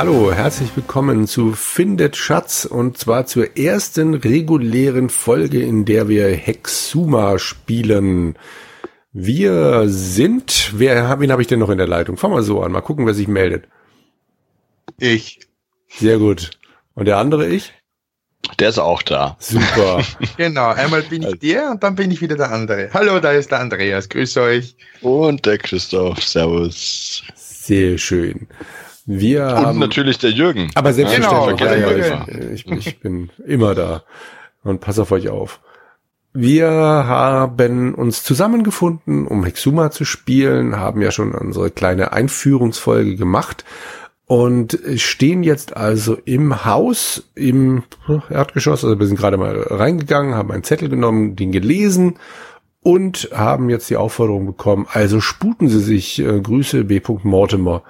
Hallo, herzlich willkommen zu Findet Schatz und zwar zur ersten regulären Folge, in der wir Hexuma spielen. Wir sind, wer, wen habe ich denn noch in der Leitung? Fangen wir so an, mal gucken, wer sich meldet. Ich. Sehr gut. Und der andere ich? Der ist auch da. Super. genau, einmal bin ich der und dann bin ich wieder der andere. Hallo, da ist der Andreas. Grüße euch. Und der Christoph. Servus. Sehr schön. Wir Und haben, natürlich der Jürgen. aber selbstverständlich, Genau, ja, ja, ich, ich, ich bin immer da und pass auf euch auf. Wir haben uns zusammengefunden, um Hexuma zu spielen, haben ja schon unsere kleine Einführungsfolge gemacht und stehen jetzt also im Haus, im Erdgeschoss, also wir sind gerade mal reingegangen, haben einen Zettel genommen, den gelesen und haben jetzt die Aufforderung bekommen, also sputen Sie sich, äh, Grüße B. Mortimer.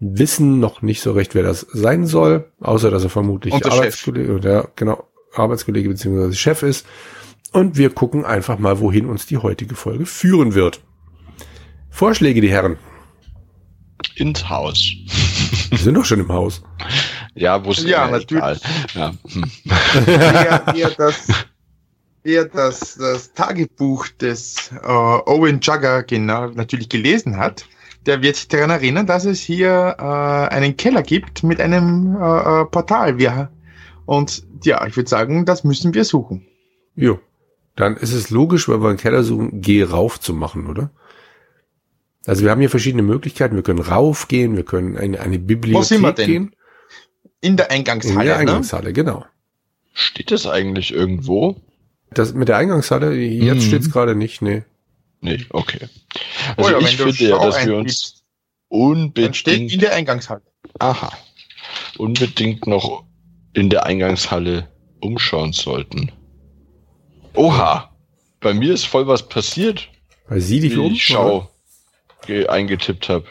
Wissen noch nicht so recht, wer das sein soll, außer dass er vermutlich. Arbeitskollege, oder genau, Arbeitskollege beziehungsweise Chef ist. Und wir gucken einfach mal, wohin uns die heutige Folge führen wird. Vorschläge, die Herren. Ins Haus. Wir sind doch schon im Haus. Ja, wo es Ja, immer natürlich. Ja. Hm. Wer, wer, das, wer das, das Tagebuch des äh, Owen Jugger genau natürlich gelesen hat, der wird sich daran erinnern, dass es hier äh, einen Keller gibt mit einem äh, äh, Portal. Wir, und ja, ich würde sagen, das müssen wir suchen. Jo. Dann ist es logisch, weil wir einen Keller suchen, geh rauf zu machen, oder? Also wir haben hier verschiedene Möglichkeiten. Wir können raufgehen, wir können in eine Bibliothek sind wir denn? gehen. In der In Eingangshalle. der ne? Eingangshalle, genau. Steht das eigentlich irgendwo? Das mit der Eingangshalle, jetzt Mhm. steht's gerade nicht, nee. Nee, okay. Also ja, ich finde ja, dass wir uns steht in unbedingt, der Eingangshalle. aha, unbedingt noch in der Eingangshalle umschauen sollten. Oha, bei mir ist voll was passiert, Weil sie dich um. ich Schau ge- eingetippt habe.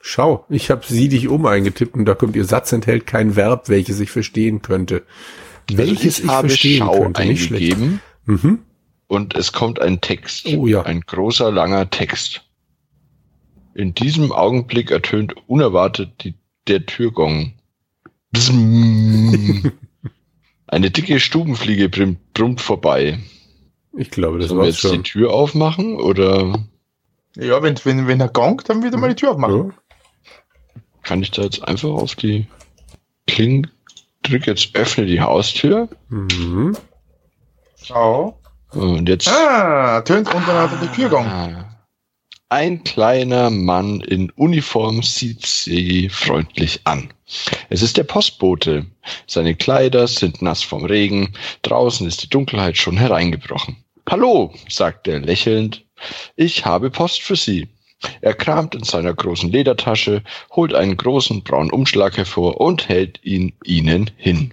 Schau, ich habe sie dich um eingetippt und da kommt ihr Satz enthält kein Verb, welches ich verstehen könnte. Welches also ich habe verstehen Schau könnte, nicht schlecht. Mhm. Und es kommt ein Text. Oh ja. Ein großer, langer Text. In diesem Augenblick ertönt unerwartet die, der Türgong. Eine dicke Stubenfliege brim- brummt vorbei. Ich glaube, das Sollen wir war's jetzt die schon. Tür aufmachen oder Ja, wenn, wenn, wenn er gongt, dann wird er mal die Tür aufmachen. Ja. kann ich da jetzt einfach auf die Klinge drück jetzt öffne die Haustür Mhm. Schau. Und jetzt Ah, tönt untereinander die Tür gong. Ah. Ein kleiner Mann in Uniform sieht sie freundlich an. Es ist der Postbote. Seine Kleider sind nass vom Regen. Draußen ist die Dunkelheit schon hereingebrochen. Hallo, sagt er lächelnd. Ich habe Post für Sie. Er kramt in seiner großen Ledertasche, holt einen großen braunen Umschlag hervor und hält ihn Ihnen hin.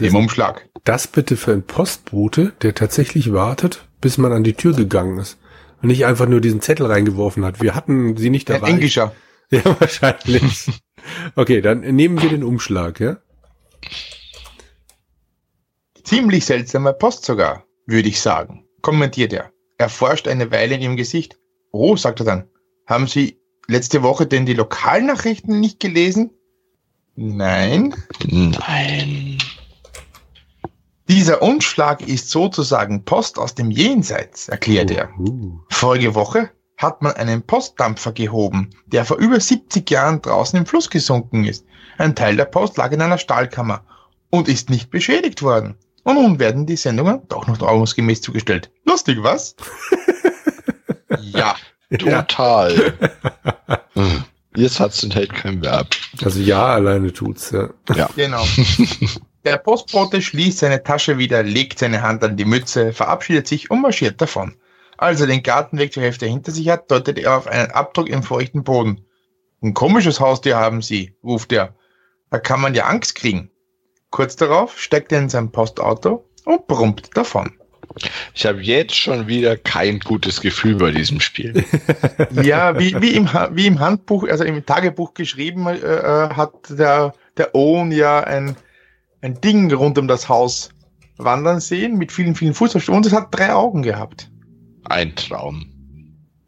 Im Umschlag. das bitte für ein Postbote, der tatsächlich wartet, bis man an die Tür gegangen ist und nicht einfach nur diesen Zettel reingeworfen hat. Wir hatten sie nicht Ein dabei. Englischer. Ja, wahrscheinlich. Okay, dann nehmen wir den Umschlag, ja? Ziemlich seltsame Post sogar, würde ich sagen, kommentiert er. Er forscht eine Weile in ihrem Gesicht. Oh, sagt er dann. Haben Sie letzte Woche denn die Lokalnachrichten nicht gelesen? Nein. Nein. Dieser Umschlag ist sozusagen Post aus dem Jenseits, erklärt er. Vorige Woche hat man einen Postdampfer gehoben, der vor über 70 Jahren draußen im Fluss gesunken ist. Ein Teil der Post lag in einer Stahlkammer und ist nicht beschädigt worden. Und nun werden die Sendungen doch noch ordnungsgemäß zugestellt. Lustig, was? ja. Total. Hm. Ihr Satz enthält kein Verb. Also ja, alleine tut's, ja. Ja. Genau. Der Postbote schließt seine Tasche wieder, legt seine Hand an die Mütze, verabschiedet sich und marschiert davon. Als er den Gartenweg zur Hälfte hinter sich hat, deutet er auf einen Abdruck im feuchten Boden. Ein komisches Haustier haben Sie, ruft er. Da kann man ja Angst kriegen. Kurz darauf steckt er in sein Postauto und brummt davon. Ich habe jetzt schon wieder kein gutes Gefühl bei diesem Spiel. Ja, wie, wie, im, wie im Handbuch, also im Tagebuch geschrieben, äh, äh, hat der, der Owen ja ein, ein Ding rund um das Haus wandern sehen mit vielen, vielen Fußabspuren und es hat drei Augen gehabt. Ein Traum.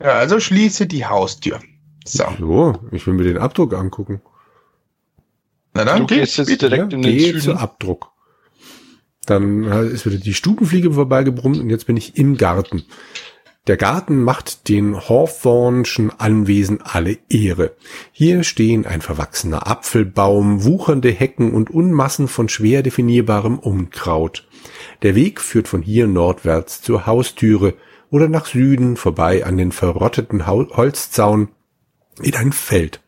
Ja, also schließe die Haustür. So. So, ich will mir den Abdruck angucken. Na dann, Du geh, gehst jetzt bitte. direkt Ja, in den Süden. zu Abdruck. Dann ist wieder die Stubenfliege vorbeigebrummt und jetzt bin ich im Garten. Der Garten macht den Hawthornschen Anwesen alle Ehre. Hier stehen ein verwachsener Apfelbaum, wuchernde Hecken und Unmassen von schwer definierbarem Unkraut. Der Weg führt von hier nordwärts zur Haustüre oder nach Süden vorbei an den verrotteten Holzzaun in ein Feld.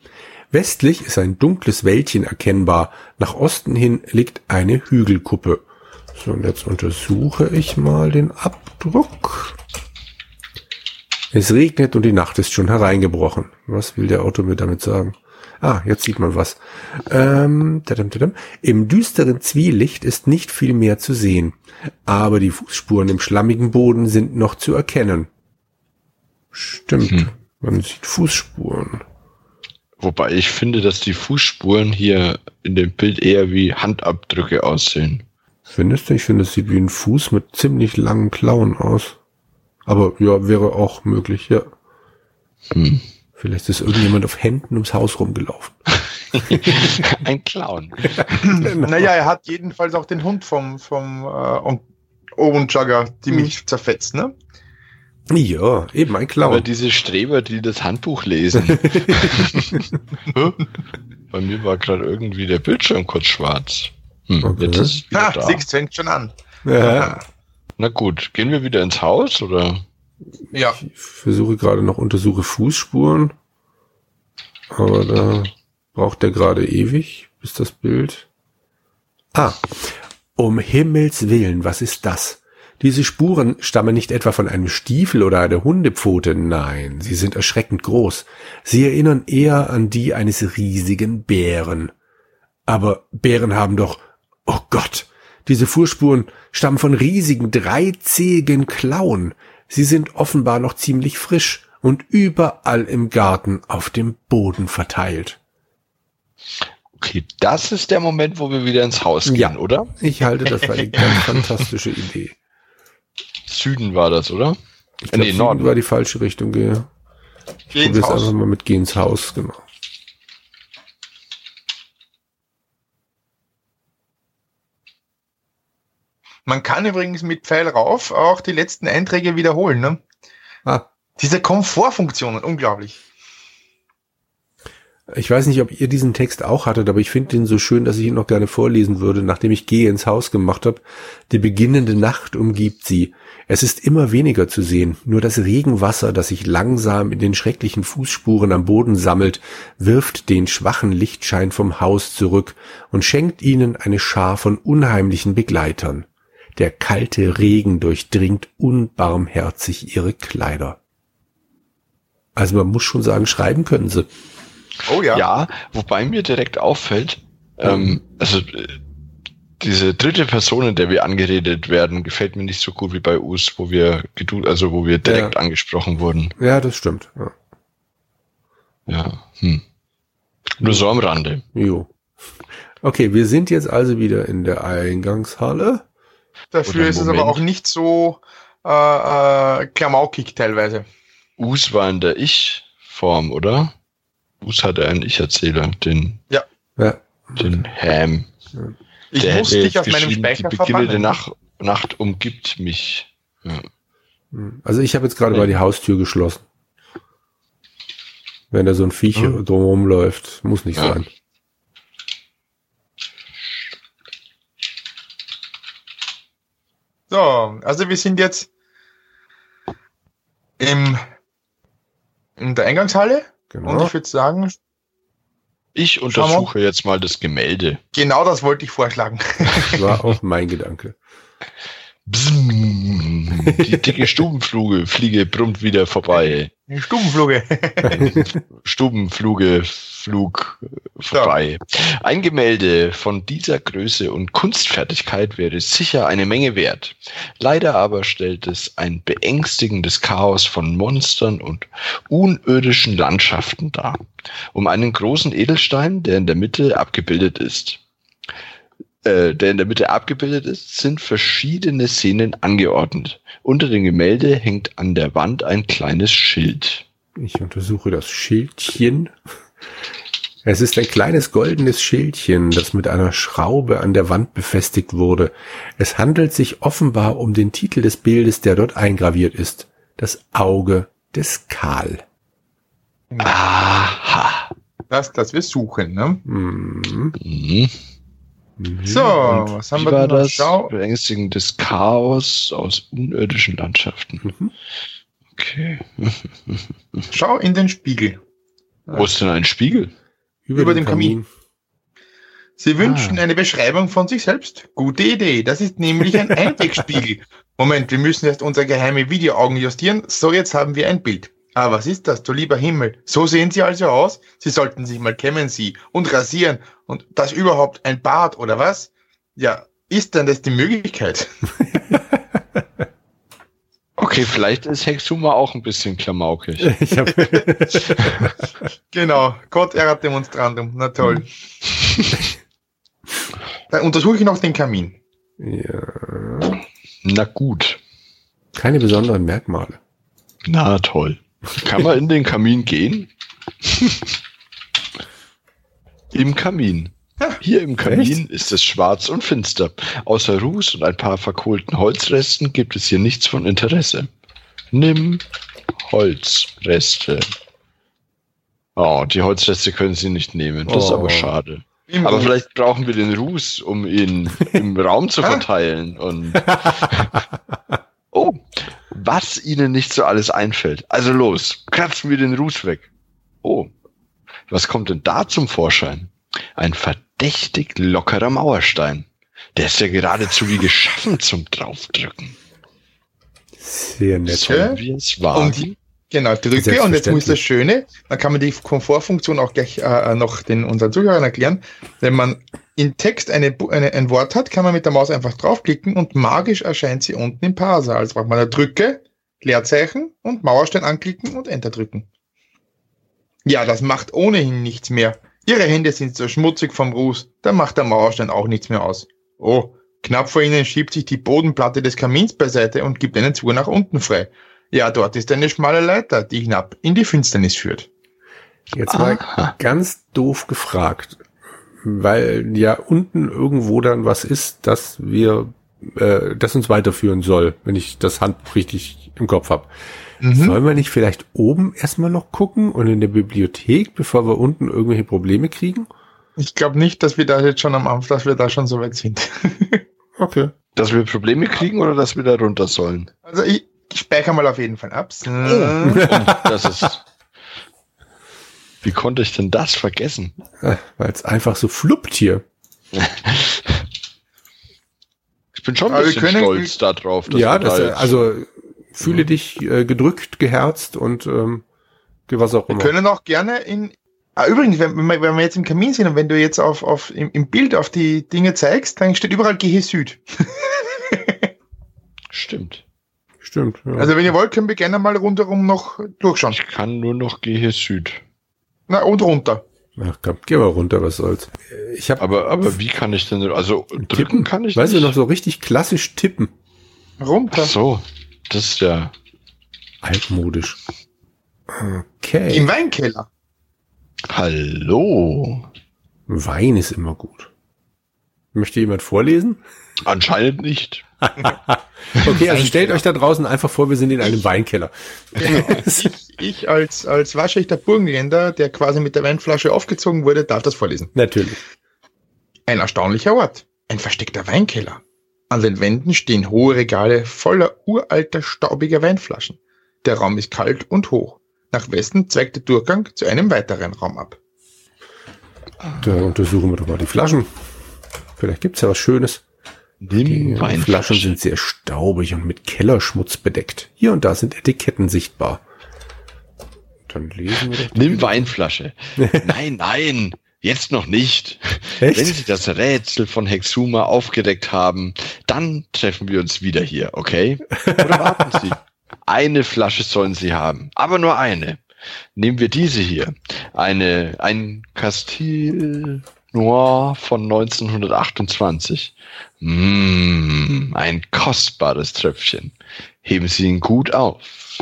Westlich ist ein dunkles Wäldchen erkennbar. Nach Osten hin liegt eine Hügelkuppe. So, und jetzt untersuche ich mal den Abdruck. Es regnet und die Nacht ist schon hereingebrochen. Was will der Autor mir damit sagen? Ah, jetzt sieht man was. Ähm, tadam, tadam. Im düsteren Zwielicht ist nicht viel mehr zu sehen, aber die Fußspuren im schlammigen Boden sind noch zu erkennen. Stimmt, man sieht Fußspuren. Wobei ich finde, dass die Fußspuren hier in dem Bild eher wie Handabdrücke aussehen. Findest du? Ich finde, es sieht wie ein Fuß mit ziemlich langen Klauen aus. Aber ja, wäre auch möglich, ja. Hm. Vielleicht ist irgendjemand auf Händen ums Haus rumgelaufen. Ein Clown. Naja, er hat jedenfalls auch den Hund vom, vom äh, und Ohrenjugger, die mich zerfetzt, ne? Ja, eben ein Aber Clown. diese Streber, die das Handbuch lesen. Bei mir war gerade irgendwie der Bildschirm kurz schwarz. Hm, Okay. Jetzt ist Ha, da. siehst, fängt schon an. Ja, Na gut, gehen wir wieder ins Haus oder? Ja. ich versuche gerade noch untersuche Fußspuren. Aber da braucht der gerade ewig, bis das Bild. Ah, um Himmels Willen, was ist das? Diese Spuren stammen nicht etwa von einem Stiefel oder einer Hundepfote, nein, sie sind erschreckend groß. Sie erinnern eher an die eines riesigen Bären. Aber Bären haben doch, oh Gott, diese Fußspuren stammen von riesigen, dreizähigen Klauen. Sie sind offenbar noch ziemlich frisch und überall im Garten auf dem Boden verteilt. Okay, das ist der Moment, wo wir wieder ins Haus gehen, Ja. oder? Ich halte das für eine ganz fantastische Idee. Süden war das, oder? Ich Äh, glaube, nee, Süden Norden. war die falsche Richtung. Ich Geh ins Haus. einfach mal mit Geh ins Haus, genau. Man kann übrigens mit Pfeil rauf auch die letzten Einträge wiederholen, ne? Ah, Diese Komfortfunktionen, unglaublich. ich weiß nicht, ob ihr diesen Text auch hattet, aber ich finde den so schön, dass ich ihn noch gerne vorlesen würde, nachdem ich Gehe ins Haus gemacht habe. Die beginnende Nacht umgibt sie. Es ist immer weniger zu sehen. Nur das Regenwasser, das sich langsam in den schrecklichen Fußspuren am Boden sammelt, wirft den schwachen Lichtschein vom Haus zurück und schenkt ihnen eine Schar von unheimlichen Begleitern. Der kalte Regen durchdringt unbarmherzig ihre Kleider. Also man muss schon sagen, schreiben können sie. Oh ja. Ja, wobei mir direkt auffällt, ähm, also äh, diese dritte Person, in der wir angeredet werden, gefällt mir nicht so gut wie bei uns, wo wir gedu also wo wir direkt Ja. angesprochen wurden. Ja, das stimmt. Ja. Ja. Hm. Nur so am Rande. Jo. Okay, wir sind jetzt also wieder in der Eingangshalle. Dafür ist es aber auch nicht so äh, äh, klamaukig teilweise. Us war in der Ich-Form, oder? Us hatte einen Ich-Erzähler, den, Ja. den Ham. Ich Der muss dich aus meinem Speicher Die beginnende. Nacht, Nacht umgibt mich. Ja. Hm. Also ich habe jetzt gerade mal die Haustür geschlossen. Wenn da so ein Viech Hm. drumherum läuft, muss nicht Ja. sein. So, also wir sind jetzt im, in der Eingangshalle und Genau. ich würde sagen, Ich untersuche jetzt mal das Gemälde. genau das wollte ich vorschlagen. Das war auch mein Gedanke. Bzzm. Die dicke Stubenfluge, Fliege brummt wieder vorbei. Stubenfluge. Stubenfluge, Flug vorbei. Ein Gemälde von dieser Größe und Kunstfertigkeit wäre sicher eine Menge wert. Leider aber stellt es ein beängstigendes Chaos von Monstern und unirdischen Landschaften dar. Um einen großen Edelstein, der in der Mitte abgebildet ist, äh, der in der Mitte abgebildet ist, sind verschiedene Szenen angeordnet. Unter dem Gemälde hängt an der Wand ein kleines Schild. Ich untersuche das Schildchen. Es ist ein kleines goldenes Schildchen, das mit einer Schraube an der Wand befestigt wurde. Es handelt sich offenbar um den Titel des Bildes, der dort eingraviert ist. Das Auge des Karl. Aha. Das, das wir suchen, ne? Mhm. Mhm. So, Und was haben wir war denn noch? das? Schau, Beängstigendes Chaos aus unirdischen Landschaften. Mhm. Okay. schau in den Spiegel. Wo ist denn ein Spiegel? Über dem Kamin. Sie wünschen Ah. eine Beschreibung von sich selbst? Gute Idee. Das ist nämlich ein Einwegspiegel. Moment, wir müssen erst unsere geheime Videoaugen justieren. So, jetzt haben wir ein Bild. Ah, was ist das, du lieber Himmel? So sehen Sie also aus? Sie sollten sich mal kämmen, Sie, und rasieren. Und das überhaupt ein Bart, oder was? Ja, ist denn das die Möglichkeit? Okay, vielleicht ist Hexuma auch ein bisschen klamaukig. Genau, Gott erat demonstrandum. Na toll. Dann untersuche ich noch den Kamin. ja, Na gut. keine besonderen Merkmale. Na toll. Kann man in den Kamin gehen? Im Kamin. Hier im Kamin ist es schwarz und finster. Außer Ruß und ein paar verkohlten Holzresten gibt es hier nichts von Interesse. Nimm Holzreste. Oh, die Holzreste können Sie nicht nehmen. Das ist Oh. aber schade. Im Aber vielleicht brauchen wir den Ruß, um ihn im Raum zu verteilen. Und oh, was Ihnen nicht so alles einfällt. Also los, kratzen wir den Ruß weg. Oh, was kommt denn da zum Vorschein? Ein verdächtig lockerer Mauerstein. Der ist ja geradezu wie geschaffen zum Draufdrücken. Sehr nett. Sollen wir es wagen? Und die- Genau, drücke und jetzt muss das. Schöne, dann kann man die Komfortfunktion auch gleich äh, noch den unseren Zuhörern erklären. Wenn man in Text eine, eine, ein Wort hat, kann man mit der Maus einfach draufklicken und magisch erscheint sie unten im Parser. Also braucht man eine Drücke, Leerzeichen und Mauerstein anklicken und Enter drücken. Ja, das macht ohnehin nichts mehr. Ihre Hände sind so schmutzig vom Ruß, da macht der Mauerstein auch nichts mehr aus. Oh, knapp vor ihnen schiebt sich die Bodenplatte des Kamins beiseite und gibt einen Zugang nach unten frei. Ja, dort ist eine schmale Leiter, die hinab in die Finsternis führt. Jetzt mal Aha. ganz doof gefragt, weil ja unten irgendwo dann was ist, dass wir, äh, das uns weiterführen soll, wenn ich das Handbuch richtig im Kopf habe. Mhm. Sollen wir nicht vielleicht oben erstmal noch gucken und in der Bibliothek, bevor wir unten irgendwelche Probleme kriegen? Ich glaube nicht, dass wir da jetzt schon am Anfang, dass wir da schon so weit sind. Okay. Dass wir Probleme kriegen oder dass wir da runter sollen? Also ich, ich speichere mal auf jeden Fall ab. So. Und das ist. Wie konnte ich denn das vergessen? Weil es einfach so fluppt hier. Ich bin schon ein Aber wir bisschen können- stolz darauf. dass ja, wir das, da äh, jetzt- also fühle dich äh, gedrückt, geherzt und ähm, was auch Wir immer. können auch gerne in. Ah, übrigens, wenn, wenn, wir, wenn wir jetzt im Kamin sind und wenn du jetzt auf, auf im, im Bild auf die Dinge zeigst, dann steht überall Gehe Süd. Stimmt. Stimmt. Ja. Also wenn ihr wollt, können wir gerne mal rundherum noch durchschauen. Ich kann nur noch Gehe Süd. Na, und runter. Ach komm, geh mal runter, was soll's. Ich habe Aber, aber wie kann ich denn, also drücken kann ich weißt nicht. du noch so richtig klassisch tippen. Runter. Ach so, das ist ja, Altmodisch. Okay. Im Weinkeller. hallo. Wein ist immer gut. Möchte jemand vorlesen? Anscheinend nicht. Okay, also stellt euch da draußen einfach vor, wir sind in einem Weinkeller. ich, ich als, als waschechter Burgenländer, der quasi mit der Weinflasche aufgezogen wurde, darf das vorlesen. Natürlich. Ein erstaunlicher Ort. Ein versteckter Weinkeller. An den Wänden stehen hohe Regale voller uralter, staubiger Weinflaschen. Der Raum ist kalt und hoch. Nach Westen zweigt der Durchgang zu einem weiteren Raum ab. Da untersuchen wir doch mal die Flaschen. Vielleicht gibt's ja was Schönes. Die Nimm Flaschen Weinflasche. sind sehr staubig und mit Kellerschmutz bedeckt. Hier und da sind Etiketten sichtbar. Dann lesen wir doch. Nimm Weinflasche. nein, nein, jetzt noch nicht. Echt? Wenn Sie das Rätsel von Hexuma aufgedeckt haben, dann treffen wir uns wieder hier, okay? Oder warten Sie. Eine Flasche sollen Sie haben, aber nur eine. Nehmen wir diese hier. Eine, ein Castille Noir von 1928. Mmh, ein kostbares Tröpfchen. Heben Sie ihn gut auf.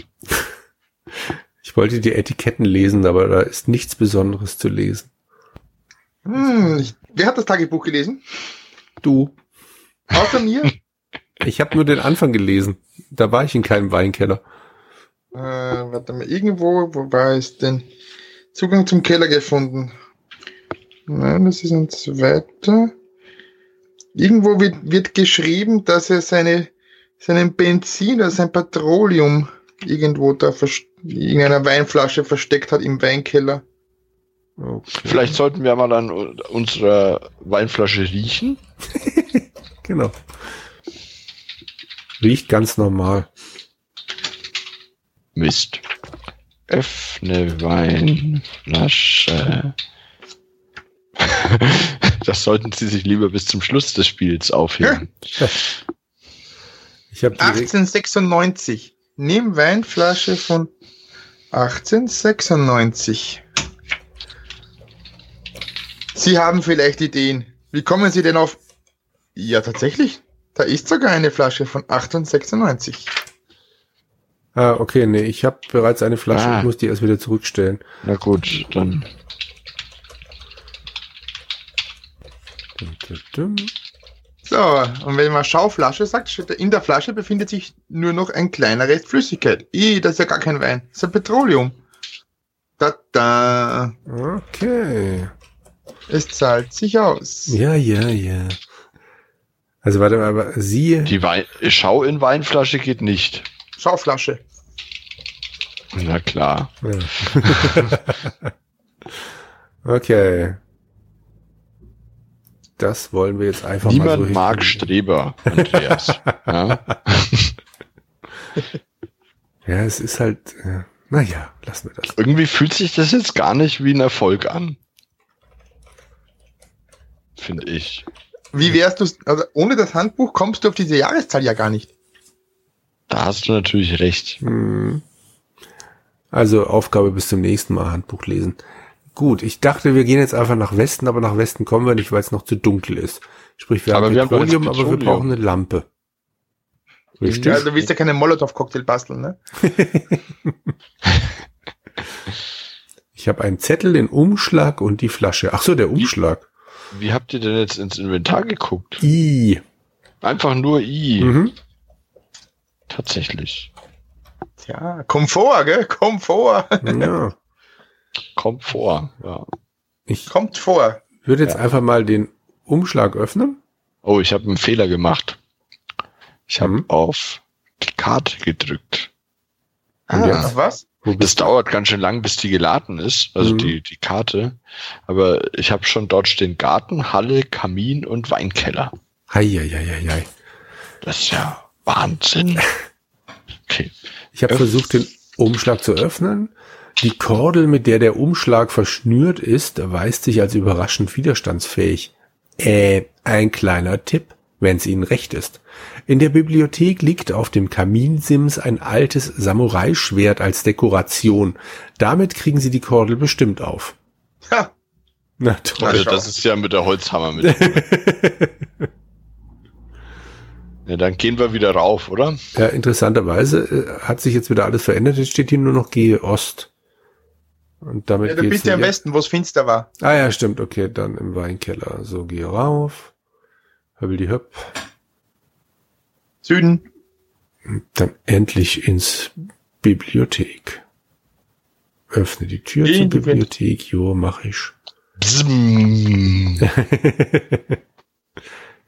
Ich wollte die Etiketten lesen, aber da ist nichts Besonderes zu lesen. Hm, ich, wer hat das Tagebuch gelesen? Du. Außer mir? Ich habe nur den Anfang gelesen. Da war ich in keinem Weinkeller. Äh, warte mal, irgendwo, wo war es denn? Zugang zum Keller gefunden. Nein, das ist ein zweiter. Irgendwo wird, wird geschrieben, dass er seine, seinen Benzin oder sein Petroleum irgendwo da in einer Weinflasche versteckt hat im Weinkeller. Okay. Vielleicht sollten wir mal an unserer Weinflasche riechen. Genau. Riecht ganz normal. Mist. Öffne Weinflasche. das sollten Sie sich lieber bis zum Schluss des Spiels aufheben. Ich habe die 1896. Nimm Weinflasche von 1896. Sie haben vielleicht Ideen. Wie kommen Sie denn auf... Ja, tatsächlich. Da ist sogar eine Flasche von 1896. Ah, okay, nee, ich habe bereits eine Flasche. Ah. Ich muss die erst wieder zurückstellen. Na gut, dann. So, und wenn man Schauflasche sagt, steht da, in der Flasche befindet sich nur noch ein kleiner Rest Flüssigkeit. Ih, das ist ja gar kein Wein. Das ist ein Petroleum. Da, da. Okay. Es zahlt sich aus. Ja, ja, ja. Also warte mal, aber Sie. Die Wein Schau in Weinflasche geht nicht. Schauflasche. Na klar. Ja. okay. Das wollen wir jetzt einfach mal Niemand so mag hinkriegen. Streber, Andreas. ja? Ja, es ist halt. Äh, naja, lassen wir das. Irgendwie fühlt sich das jetzt gar nicht wie ein Erfolg an. Finde ich. Wie wärst du, also ohne das Handbuch kommst du auf diese Jahreszahl ja gar nicht. Da hast du natürlich recht. Hm. Also Aufgabe bis zum nächsten Mal Handbuch lesen. Gut, ich dachte, wir gehen jetzt einfach nach Westen, aber nach Westen kommen wir nicht, weil es noch zu dunkel ist. Sprich, wir Aber haben wir haben doch jetzt Petroleum, aber wir Petroleum. brauchen eine Lampe. Richtig? Ja, du willst ja keinen Molotow-Cocktail basteln, ne? Ich habe einen Zettel, den Umschlag und die Flasche. Ach so, der Umschlag. Wie habt ihr denn jetzt ins Inventar geguckt? I. Einfach nur I. Mhm. Tatsächlich. Tja, Komfort, gell? Komfort. Ja. Kommt vor. Ja. Ich Kommt vor. würde jetzt einfach mal den Umschlag öffnen. Oh, ich habe einen Fehler gemacht. Ich habe Mhm. auf die Karte gedrückt. Und Ah. jetzt? Auf was? Wo Das bist du? dauert ganz schön lang, bis die geladen ist, also Mhm. die, die Karte. Aber ich habe schon dort stehen Garten, Halle, Kamin und Weinkeller. Heieieiei. Das ist ja Wahnsinn. Okay. Ich habe versucht, den Umschlag zu öffnen. Die Kordel, mit der der Umschlag verschnürt ist, erweist sich als überraschend widerstandsfähig. Äh, ein kleiner Tipp, wenn es Ihnen recht ist. In der Bibliothek liegt auf dem Kaminsims ein altes Samurai-Schwert als Dekoration. Damit kriegen Sie die Kordel bestimmt auf. Ha, Na toll. Also das ist ja mit der Holzhammer mit. ja, dann gehen wir wieder rauf, oder? Ja, interessanterweise äh, hat sich jetzt wieder alles verändert. Jetzt steht hier nur noch Gehe Ost. Und damit ja, du geht's bist ja am hier- Westen, wo es finster war. Ah ja, stimmt. Okay, dann im Weinkeller. So, gehe rauf. Höbbel die Höpp. Süden. Dann endlich ins Bibliothek. Öffne die Tür In zur die Bibliothek. Jo, mach ich.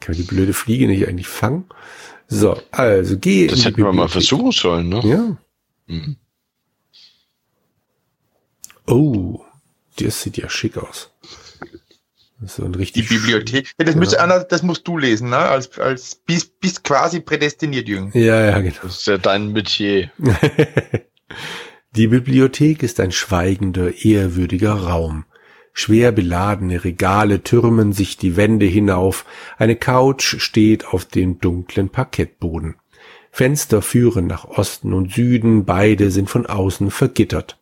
Kann man die blöde Fliege nicht eigentlich fangen? So, also geh Das in die hätten wir mal Bibliothek. versuchen sollen, ne? Ja. Mhm. Oh. Das sieht ja schick aus. Das ist so ein Die richtig Bibliothek. Ja, das, Ja. müsste Anna, das musst du lesen, ne? Als, als bist, bist quasi prädestiniert, Jürgen. Ja, ja, genau. Das ist ja dein Metier. Die Bibliothek ist ein schweigender, ehrwürdiger Raum. Schwer beladene Regale türmen sich die Wände hinauf, eine Couch steht auf dem dunklen Parkettboden. Fenster führen nach Osten und Süden, beide sind von außen vergittert.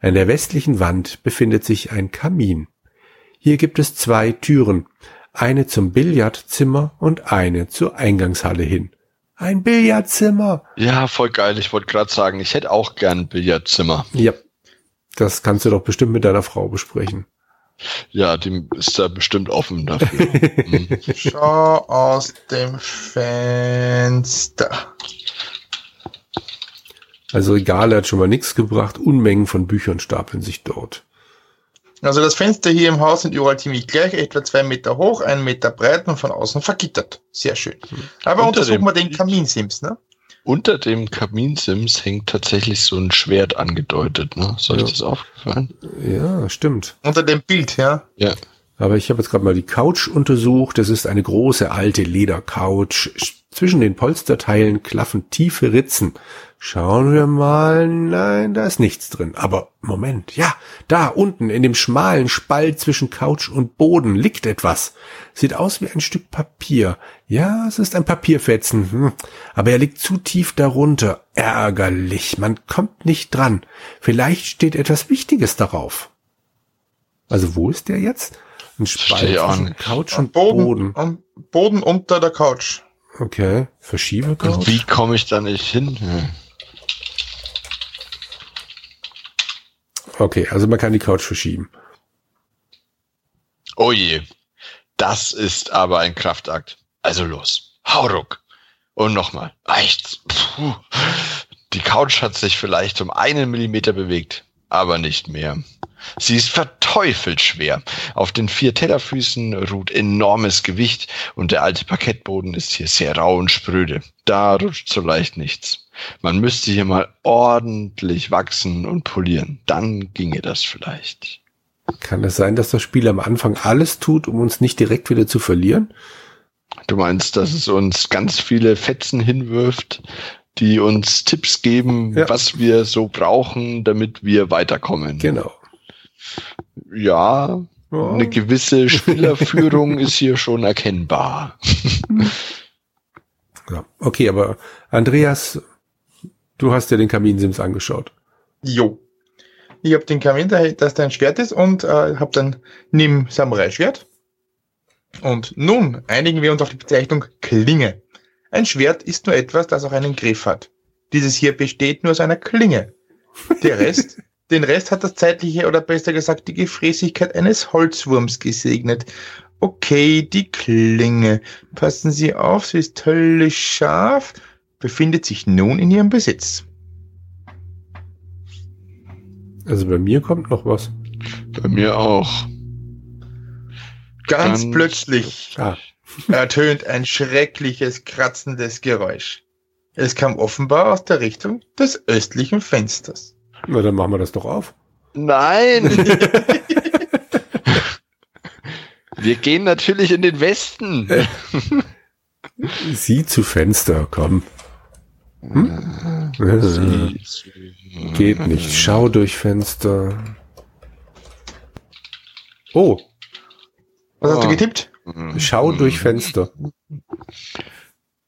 An der westlichen Wand befindet sich ein Kamin. Hier gibt es zwei Türen, eine zum Billardzimmer und eine zur Eingangshalle hin. Ein Billardzimmer! Ja, voll geil. Ich wollte gerade sagen, ich hätte auch gern ein Billardzimmer. Ja, das kannst du doch bestimmt mit deiner Frau besprechen. Ja, dem ist da bestimmt offen dafür. Hm. Schau aus dem Fenster. Also Regale hat schon mal nichts gebracht. Unmengen von Büchern stapeln sich dort. Also das Fenster hier im Haus sind überall ziemlich gleich, etwa zwei Meter hoch, einen Meter breit und von außen vergittert. Sehr schön. Aber Unter untersuchen wir den Kaminsims, ne? Unter dem Kaminsims hängt tatsächlich so ein Schwert angedeutet. Ne? Euch Ja. das aufgefallen? Ja, stimmt. Unter dem Bild, ja. Ja. Aber ich habe jetzt gerade mal die Couch untersucht. Das ist eine große alte Ledercouch. Zwischen den Polsterteilen klaffen tiefe Ritzen. Schauen wir mal. Nein, da ist nichts drin. Aber Moment, ja, da unten in dem schmalen Spalt zwischen Couch und Boden liegt etwas. Sieht aus wie ein Stück Papier. Ja, es ist ein Papierfetzen. Hm. Aber er liegt zu tief darunter. Ärgerlich. Man kommt nicht dran. Vielleicht steht etwas Wichtiges darauf. Also wo ist der jetzt? Ein Spalt zwischen. Couch und Boden. Am Boden unter der Couch. Okay, verschiebe Und Couch. wie komme ich da nicht hin? Okay, also man kann die Couch verschieben. Oh je, das ist aber ein Kraftakt. Also los, hau ruck. Und nochmal. Echt. Puh. Die Couch hat sich vielleicht um einen Millimeter bewegt, aber nicht mehr. Sie ist verteufelt schwer. Auf den vier Tellerfüßen ruht enormes Gewicht und der alte Parkettboden ist hier sehr rau und spröde. Da rutscht so leicht nichts. Man müsste hier mal ordentlich wachsen und polieren. Dann ginge das vielleicht. Kann es sein, dass das Spiel am Anfang alles tut, um uns nicht direkt wieder zu verlieren? Du meinst, dass es uns ganz viele Fetzen hinwirft, die uns Tipps geben, Ja. was wir so brauchen, damit wir weiterkommen. Genau. Ja, Ja. eine gewisse Spielerführung ist hier schon erkennbar. Ja. Okay, aber Andreas, du hast dir den Kaminsims angeschaut. Jo. Ich habe den Kamin, da- dass da ein Schwert ist und äh, habe dann nimm Samurai-Schwert. Und nun einigen wir uns auf die Bezeichnung Klinge. Ein Schwert ist nur etwas, das auch einen Griff hat. Dieses hier besteht nur aus einer Klinge. Der Rest, den Rest hat das zeitliche oder besser gesagt die Gefräßigkeit eines Holzwurms gesegnet. Okay, die Klinge. Passen Sie auf, sie ist höllisch scharf, befindet sich nun in Ihrem Besitz. Also bei mir kommt noch was. Bei mir auch. Ganz Ganz- plötzlich Ah, ertönt ein schreckliches, kratzendes Geräusch. Es kam offenbar aus der Richtung des östlichen Fensters. na dann machen wir das doch auf. Nein! wir gehen natürlich in den Westen. Sieh zu Fenster, komm. Hm? Äh, Geht nicht. Schau durch Fenster. Oh, Was hast du Ah. getippt? Schau durch Fenster.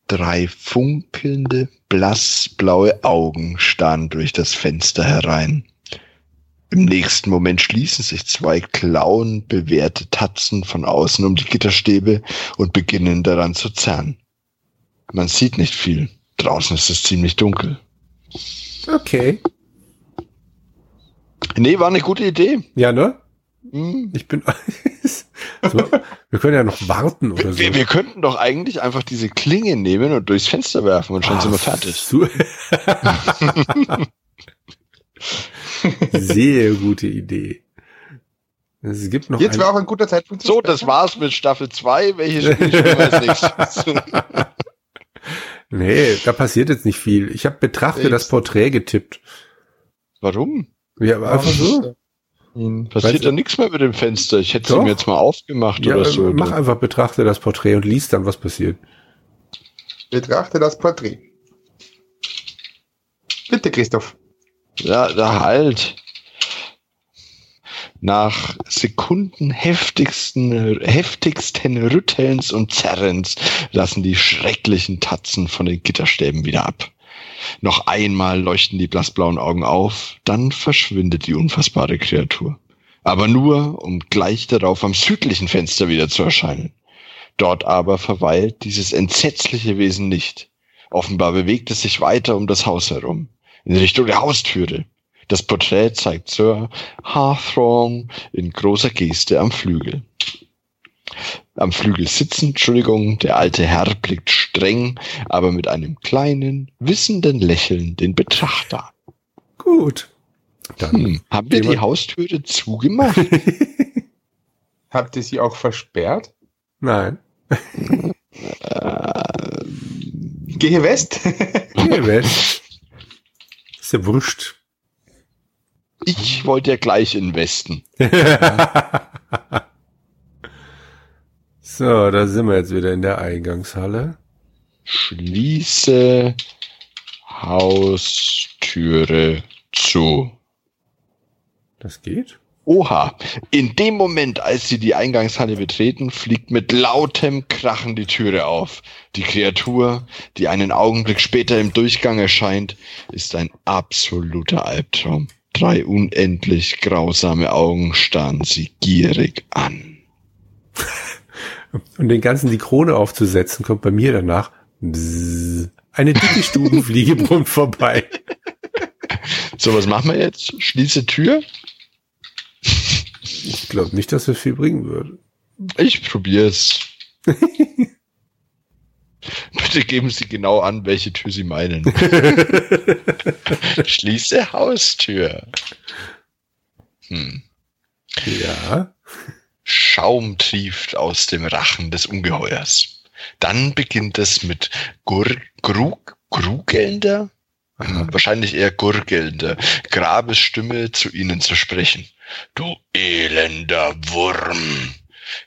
Drei funkelnde, blassblaue Augen starren durch das Fenster herein. Im nächsten Moment schließen sich zwei klauenbewehrte Tatzen von außen um die Gitterstäbe und beginnen daran zu zerren. Man sieht nicht viel. Draußen ist es ziemlich dunkel. Okay. Nee, war eine gute Idee. Ja, ne? Hm. Ich bin. so, wir können ja noch warten oder so. Wir, wir könnten doch eigentlich einfach diese Klinge nehmen und durchs Fenster werfen und schon sind wir fertig. Sehr gute Idee. Es gibt noch Jetzt war auch ein guter Zeitpunkt. So, das war's mit Staffel 2. Welche Spiele spielen wir als nächstes? Nee, da passiert jetzt nicht viel. Ich habe betrachte das Porträt getippt. Warum? Ja, aber einfach so. Passiert Weißt da nichts mehr mit dem Fenster. Ich hätte sie mir jetzt mal aufgemacht Ja, oder so. mach einfach betrachte das Porträt und liest dann, was passiert. Betrachte das Porträt. Bitte, Christoph. Ja, da halt. Nach Sekunden heftigsten, heftigsten Rüttelns und Zerrens lassen die schrecklichen Tatzen von den Gitterstäben wieder ab. Noch einmal leuchten die blassblauen Augen auf, dann verschwindet die unfassbare Kreatur. Aber nur, um gleich darauf am südlichen Fenster wieder zu erscheinen. Dort aber verweilt dieses entsetzliche Wesen nicht. Offenbar bewegt es sich weiter um das Haus herum, in Richtung der Haustüre. Das Porträt zeigt Sir Hawthorne in großer Geste am Flügel. Am Flügel sitzen, Entschuldigung, der alte Herr blickt streng, aber mit einem kleinen, wissenden Lächeln den Betrachter. Gut. Dann Hm, haben wir die Haustüre zugemacht? Habt ihr sie auch versperrt? Nein. Gehe West. Geh weg. Ist ja wurscht. Ich wollte ja gleich in Westen. so, da sind wir jetzt wieder in der Eingangshalle. Schließe Haustüre zu. Das geht? Oha, in dem Moment, als sie die Eingangshalle betreten, fliegt mit lautem Krachen die Türe auf. Die Kreatur, die einen Augenblick später im Durchgang erscheint, ist ein absoluter Albtraum. Drei unendlich grausame Augen starren sie gierig an. Und den ganzen die Krone aufzusetzen, kommt bei mir danach. Bzzz. Eine dicke Stubenfliege brummt vorbei. So, was machen wir jetzt? Schließe Tür? Ich glaube nicht, dass es viel bringen würde. Ich probier's. Bitte geben Sie genau an, welche Tür Sie meinen. Schließe Haustür. Hm. Ja. Schaum trieft aus dem Rachen des Ungeheuers. Dann beginnt es mit Gur Grug Grugelnder, Aha. wahrscheinlich eher gurgelnder, Grabesstimme zu ihnen zu sprechen. Du elender Wurm!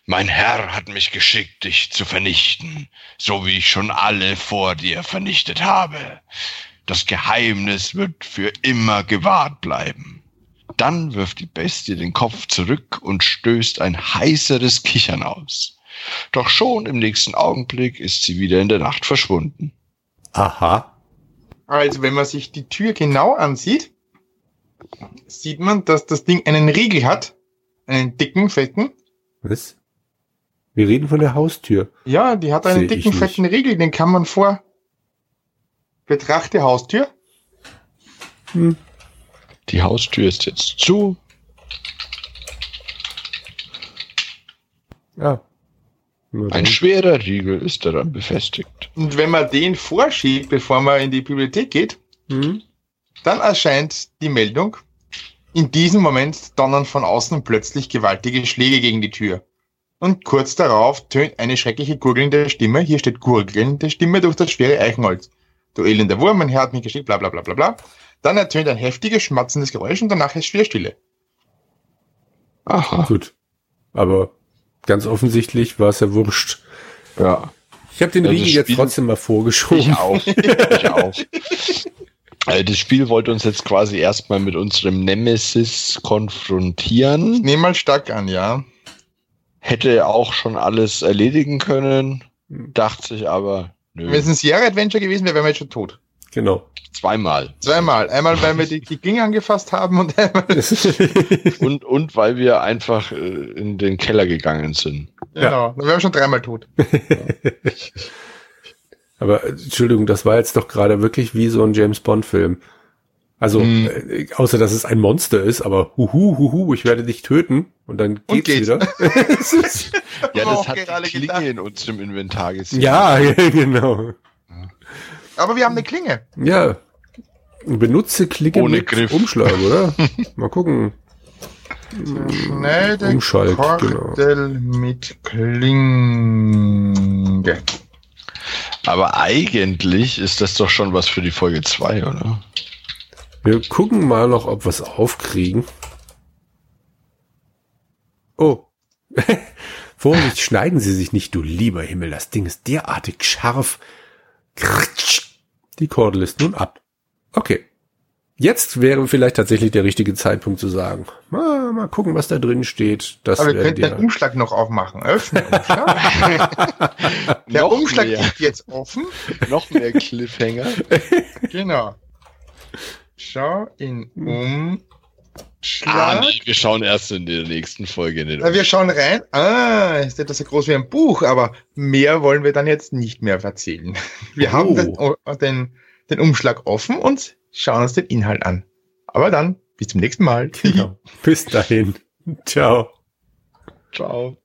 Mein Herr hat mich geschickt, dich zu vernichten, so wie ich schon alle vor dir vernichtet habe. Das Geheimnis wird für immer gewahrt bleiben. Dann wirft die Bestie den Kopf zurück und stößt ein heiseres Kichern aus. Doch schon im nächsten Augenblick ist sie wieder in der Nacht verschwunden. Aha. Also, wenn man sich die Tür genau ansieht, sieht man, dass das Ding einen Riegel hat. Einen dicken, fetten. Was? Wir reden von der Haustür. Ja, die hat Seh einen ich dicken, nicht. fetten Riegel. Den kann man vor Betrachte Haustür. Hm. Die Haustür ist jetzt zu. Ja. Ein schwerer Riegel ist daran befestigt. Und wenn man den vorschiebt, bevor man in die Bibliothek geht, Hm? dann erscheint die Meldung. In diesem Moment donnern von außen plötzlich gewaltige Schläge gegen die Tür. Und kurz darauf tönt eine schreckliche gurgelnde Stimme, hier steht gurgelnde Stimme durch das schwere Eichenholz. Du elender Wurm, mein Herr hat mich geschickt, bla bla bla bla bla. Dann ertönt ein heftiges, schmatzendes Geräusch und danach ist wieder Stille. Aha. Gut. Aber ganz offensichtlich war es ja wurscht. Ja. Ich habe den Ja, Riegel jetzt trotzdem mal vorgeschoben. Ich auch. Ich auch. Äh, Das Spiel wollte uns jetzt quasi erstmal mit unserem Nemesis konfrontieren. Nehm mal stark an, ja. Hätte auch schon alles erledigen können, dachte sich aber, Wenn nö, es ein Sierra Adventure gewesen wäre, wären wir jetzt schon tot. Genau. zweimal. Zweimal. Einmal, weil wir die, die Klinge angefasst haben und einmal, Und, und weil wir einfach äh, in den Keller gegangen sind. genau, dann wären wir schon dreimal tot. Aber Entschuldigung, das war jetzt doch gerade wirklich wie so ein James Bond Film. Also Hm. äh, außer dass es ein Monster ist, aber huhu huhu, ich werde dich töten und dann Und geht's, geht's. wieder. Ja, das auch hat gerade die Klinge gedacht. in unserem Inventar gesehen. ja, genau. Aber wir haben eine Klinge. Ja. Benutze Klicke Ohne mit Griff. Umschlag, oder? Mal gucken. Schnell den Umschalt, Kordel mit Klinge. Aber eigentlich ist das doch schon was für die Folge 2, oder? Wir gucken mal noch, ob wir es aufkriegen. Oh. Vorsicht, schneiden Sie sich nicht, du lieber Himmel. Das Ding ist derartig scharf. Kritsch. Die Kordel ist nun ab. Okay. Jetzt wäre vielleicht tatsächlich der richtige Zeitpunkt zu sagen. Mal, mal gucken, was da drin steht. Das Aber wir könnten den. Umschlag noch aufmachen. Öffnen. Der Noch Umschlag mehr. ist jetzt offen. Noch mehr Cliffhanger. Genau. Schau Ah, Umschlag. nee, wir schauen erst in der nächsten Folge in den Na, wir schauen rein. Ah, ist etwas so groß wie ein Buch, aber mehr wollen wir dann jetzt nicht mehr erzählen. Wir haben den, Oh. den, den Umschlag offen und schauen uns den Inhalt an. Aber dann Bis zum nächsten Mal. Genau. Bis dahin. Ciao. Ciao.